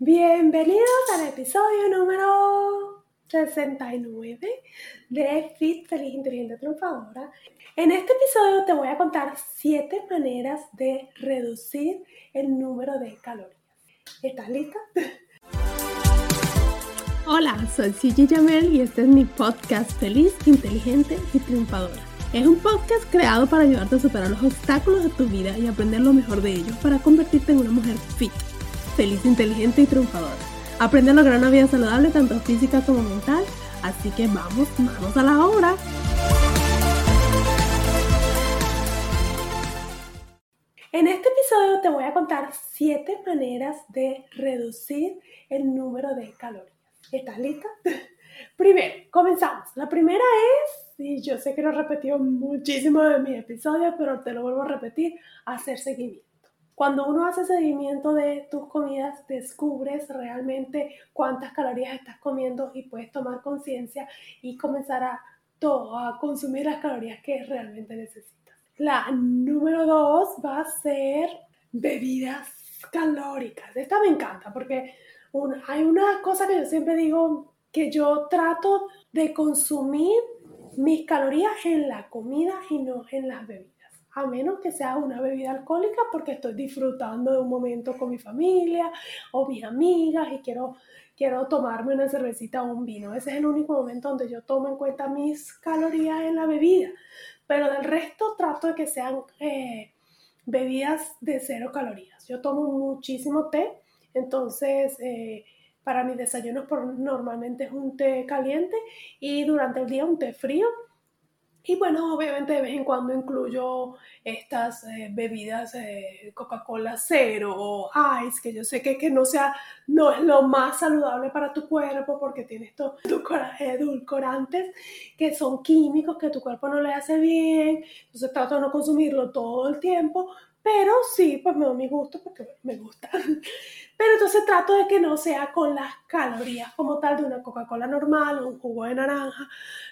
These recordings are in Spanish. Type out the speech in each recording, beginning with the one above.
Bienvenidos al episodio número 69 de Fit Feliz Inteligente Triunfadora. En este episodio te voy a contar 7 maneras de reducir el número de calorías. ¿Estás lista? Hola, soy Gigi Jamel y este es mi podcast Feliz, Inteligente y Triunfadora. Es un podcast creado para ayudarte a superar los obstáculos de tu vida y aprender lo mejor de ellos para convertirte en una mujer fit feliz, inteligente y triunfadora. Aprende a lograr una vida saludable tanto física como mental, así que vamos, vamos a la obra. En este episodio te voy a contar 7 maneras de reducir el número de calorías. ¿Estás lista? Primero, comenzamos. La primera es, y yo sé que lo he repetido muchísimo en mis episodios, pero te lo vuelvo a repetir, hacer seguimiento. Cuando uno hace seguimiento de tus comidas, descubres realmente cuántas calorías estás comiendo y puedes tomar conciencia y comenzar a, a consumir las calorías que realmente necesitas. La número dos va a ser bebidas calóricas. Esta me encanta porque hay una cosa que yo siempre digo que yo trato de consumir mis calorías en la comida y no en las bebidas a menos que sea una bebida alcohólica porque estoy disfrutando de un momento con mi familia o mis amigas y quiero, quiero tomarme una cervecita o un vino. Ese es el único momento donde yo tomo en cuenta mis calorías en la bebida. Pero del resto trato de que sean eh, bebidas de cero calorías. Yo tomo muchísimo té, entonces... Eh, para mis desayunos normalmente es un té caliente y durante el día un té frío y bueno, obviamente de vez en cuando incluyo estas eh, bebidas eh, Coca-Cola cero o ice, que yo sé que, que, no sea, no es lo más saludable para tu cuerpo porque tiene estos edulcorantes que son químicos que tu cuerpo no le hace bien. Entonces trato de no consumirlo todo el tiempo, pero sí, pues me doy mi gusto porque me gusta. Pero entonces trato de que no sea con las calorías como tal de una Coca-Cola normal o un jugo de naranja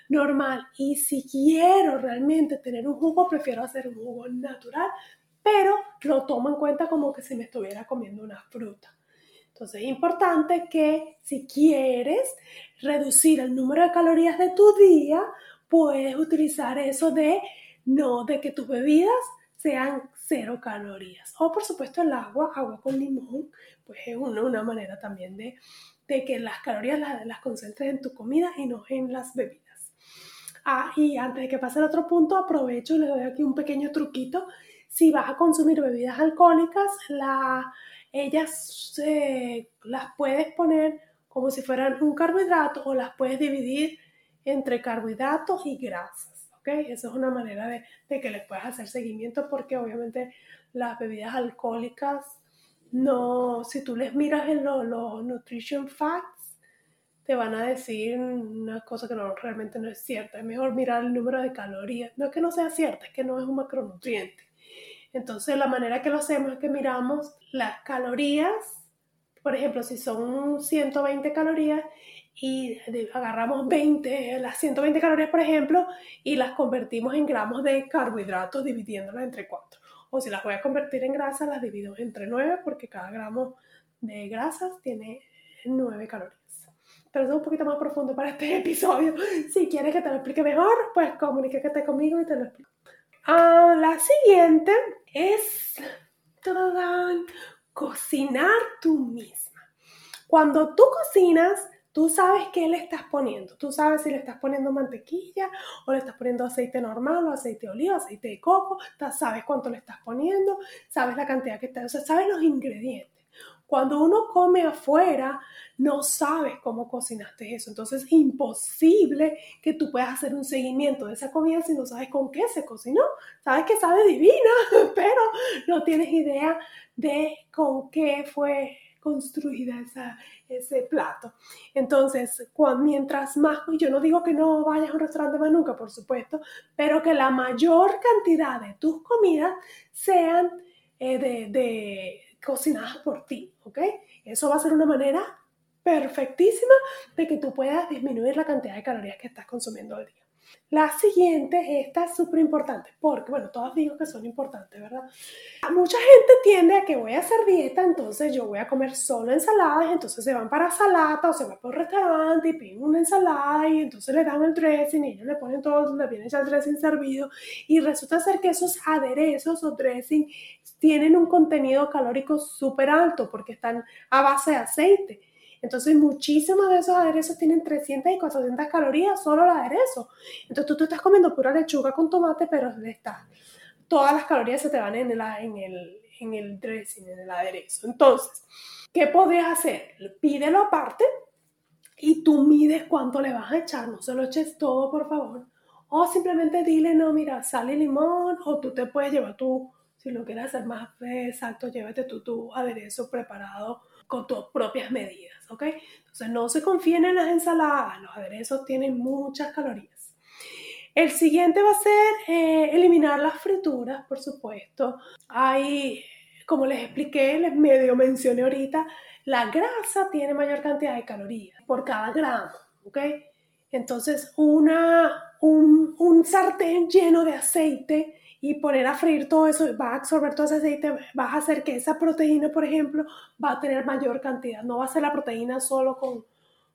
normal. Y si quiero realmente tener un jugo, prefiero hacer un jugo natural, pero lo tomo en cuenta como que si me estuviera comiendo una fruta. Entonces es importante que si quieres reducir el número de calorías de tu día, puedes utilizar eso de no de que tus bebidas sean cero calorías. O por supuesto el agua, agua con limón, pues es una, una manera también de, de, que las calorías las, las concentres en tu comida y no en las bebidas. Ah, y antes de que pase el otro punto, aprovecho y le doy aquí un pequeño truquito. Si vas a consumir bebidas alcohólicas, la, ellas eh, las puedes poner como si fueran un carbohidrato o las puedes dividir entre carbohidratos y grasas. Esa es una manera de, que les puedas hacer seguimiento porque obviamente las bebidas alcohólicas no, si tú les miras en los nutrition facts, te van a decir una cosa que no, realmente no es cierta. Es mejor mirar el número de calorías. No es que no sea cierta, es que no es un macronutriente. Entonces la manera que lo hacemos es que miramos las calorías, por ejemplo, si son 120 calorías y agarramos 20, las 120 calorías, por ejemplo, y las convertimos en gramos de carbohidratos dividiéndolas entre 4. O si las voy a convertir en grasa, las divido entre 9 porque cada gramo de grasas tiene 9 calorías. Pero eso es un poquito más profundo para este episodio. Si quieres que te lo explique mejor, pues comuníquete conmigo y te lo explico. Ah, la siguiente es cocinar tú misma. Cuando tú cocinas, Tú sabes qué le estás poniendo. Tú sabes si le estás poniendo mantequilla o le estás poniendo aceite normal o aceite de oliva, aceite de coco. Sabes cuánto le estás poniendo, sabes la cantidad que está, o sea, sabes los ingredientes. Cuando uno come afuera, no sabes cómo cocinaste eso. Entonces es imposible que tú puedas hacer un seguimiento de esa comida si no sabes con qué se cocinó. Sabes que sabe divina, pero no tienes idea de con qué fue construida esa, ese plato. Entonces, mientras más, yo no digo que no vayas a un restaurante más nunca, por supuesto, pero que la mayor cantidad de tus comidas sean eh, de, de cocinadas por ti, ¿ok? Eso va a ser una manera perfectísima de que tú puedas disminuir la cantidad de calorías que estás consumiendo al día. La siguiente, esta es súper importante, porque, bueno, todas digo que son importantes, ¿verdad? Mucha gente tiende a que voy a hacer dieta, entonces yo voy a comer solo ensaladas, entonces se van para salata o se van por un restaurante y piden una ensalada y entonces le dan el dressing y ellos le ponen todo, le viene ya el dressing servido y resulta ser que esos aderezos o dressing tienen un contenido calórico súper alto porque están a base de aceite. Entonces, muchísimos de esos aderezos tienen 300 y 400 calorías, solo el aderezo. Entonces, tú te estás comiendo pura lechuga con tomate, pero está, todas las calorías se te van en el, en el, en el dressing, en el aderezo. Entonces, ¿qué podrías hacer? Pídelo aparte y tú mides cuánto le vas a echar. No se lo eches todo, por favor. O simplemente dile, no, mira, sal y limón, o tú te puedes llevar tu, si lo quieres hacer más exacto, llévate tú tu aderezo preparado con tus propias medidas, ¿ok? Entonces no se confíen en las ensaladas, los aderezos tienen muchas calorías. El siguiente va a ser eh, eliminar las frituras, por supuesto. Hay, como les expliqué, les medio mencioné ahorita, la grasa tiene mayor cantidad de calorías por cada gramo, ¿ok? Entonces, una, un, un sartén lleno de aceite y poner a freír todo eso, va a absorber todo ese aceite, va a hacer que esa proteína, por ejemplo, va a tener mayor cantidad. No va a ser la proteína solo con,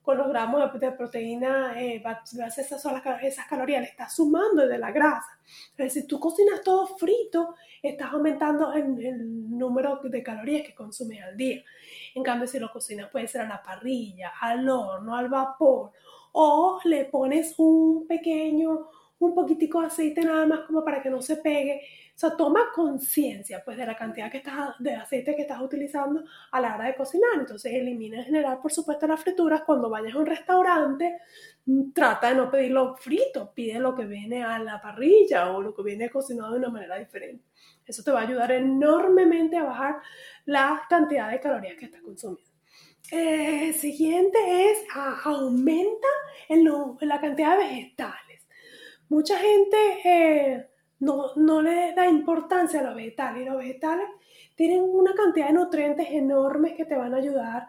con los gramos de, proteína, eh, va, a hacer esas, esas calorías, le estás sumando de la grasa. Entonces, si tú cocinas todo frito, estás aumentando el, el número de calorías que consumes al día. En cambio, si lo cocinas, puede ser a la parrilla, al horno, al vapor, o le pones un pequeño un poquitico de aceite nada más como para que no se pegue. O sea, toma conciencia pues de la cantidad que estás, de aceite que estás utilizando a la hora de cocinar. Entonces elimina en general, por supuesto, las frituras. Cuando vayas a un restaurante, trata de no pedirlo frito, pide lo que viene a la parrilla o lo que viene cocinado de una manera diferente. Eso te va a ayudar enormemente a bajar la cantidad de calorías que estás consumiendo. Eh, siguiente es aumenta la cantidad de vegetales mucha gente eh, no, no, le da importancia a los vegetales y los vegetales tienen una cantidad de nutrientes enormes que te van a ayudar,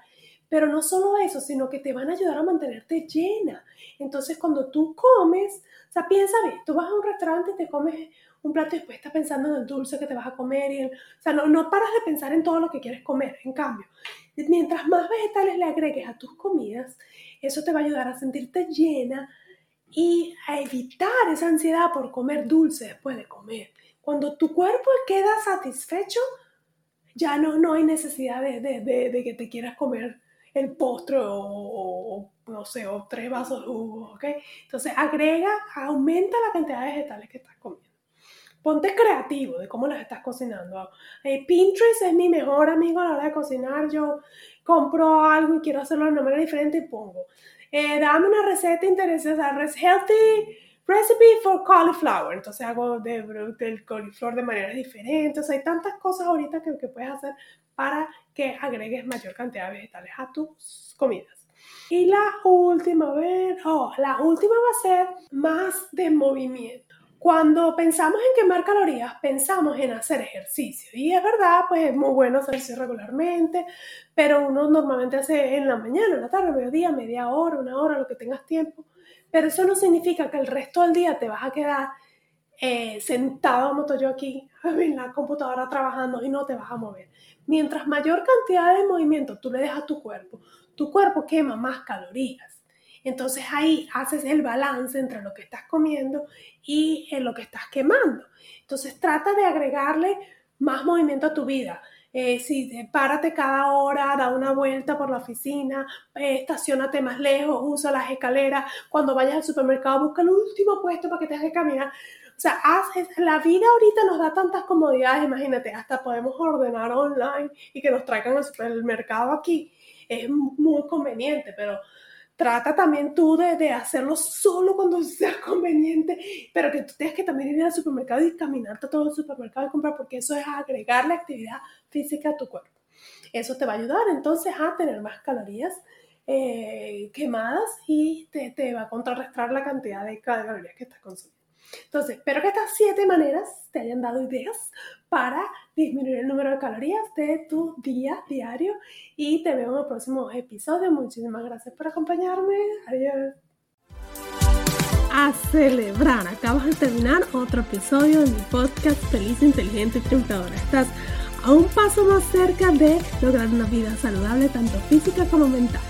pero no solo eso, sino que te van a ayudar a mantenerte llena. Entonces, cuando tú comes, o sea, piensa bien, tú vas a un restaurante y te comes un plato y después estás pensando en el dulce que te vas a comer. Y o sea, no, no paras de pensar en todo lo que quieres comer. En cambio, mientras más vegetales le agregues a tus comidas, eso te va a ayudar a sentirte llena, y a evitar esa ansiedad por comer dulce después de comer. Cuando tu cuerpo queda satisfecho, ya no, no hay necesidad de, de, que te quieras comer el postre o, no sé, o tres vasos de jugo, ¿ok? Entonces agrega, aumenta la cantidad de vegetales que estás comiendo. Ponte creativo de cómo las estás cocinando. Eh, Pinterest es mi mejor amigo a la hora de cocinar. Yo compro algo y quiero hacerlo de una manera diferente y pongo eh, dame una receta interesante, healthy recipe for cauliflower. Entonces hago de, del cauliflower de maneras diferentes. hay tantas cosas ahorita que, que puedes hacer para que agregues mayor cantidad de vegetales a tus comidas. Y la última, a ver, oh, la última va a ser más de movimiento. Cuando pensamos en quemar calorías, pensamos en hacer ejercicio. Y es verdad, pues es muy bueno hacer ejercicio regularmente, pero uno normalmente hace en la mañana, en la tarde, mediodía, media hora, una hora, lo que tengas tiempo. Pero eso no significa que el resto del día te vas a quedar eh, sentado, como estoy yo aquí, en la computadora trabajando y no te vas a mover. Mientras mayor cantidad de movimiento tú le dejas a tu cuerpo, tu cuerpo quema más calorías. Entonces ahí haces el balance entre lo que estás comiendo y en lo que estás quemando. Entonces trata de agregarle más movimiento a tu vida. Eh, si párate cada hora, da una vuelta por la oficina, eh, estacionate más lejos, usa las escaleras. Cuando vayas al supermercado, busca el último puesto para que te dejes caminar. O sea, haces, la vida ahorita nos da tantas comodidades, imagínate, hasta podemos ordenar online y que nos traigan al supermercado aquí. Es muy conveniente, pero trata también tú de, hacerlo solo cuando sea conveniente, pero que tú tengas que también ir al supermercado y caminarte todo el supermercado y comprar, porque eso es agregar la actividad física a tu cuerpo. Eso te va a ayudar entonces a tener más calorías eh, quemadas y te, te, va a contrarrestar la cantidad de calorías que estás consumiendo. Entonces, espero que estas siete maneras te hayan dado ideas para disminuir el número de calorías de tu día diario y te veo en el próximo episodio. Muchísimas gracias por acompañarme. Adiós. A celebrar, acabas de terminar otro episodio de mi podcast Feliz, Inteligente y Triunfadora. Estás a un paso más cerca de lograr una vida saludable, tanto física como mental.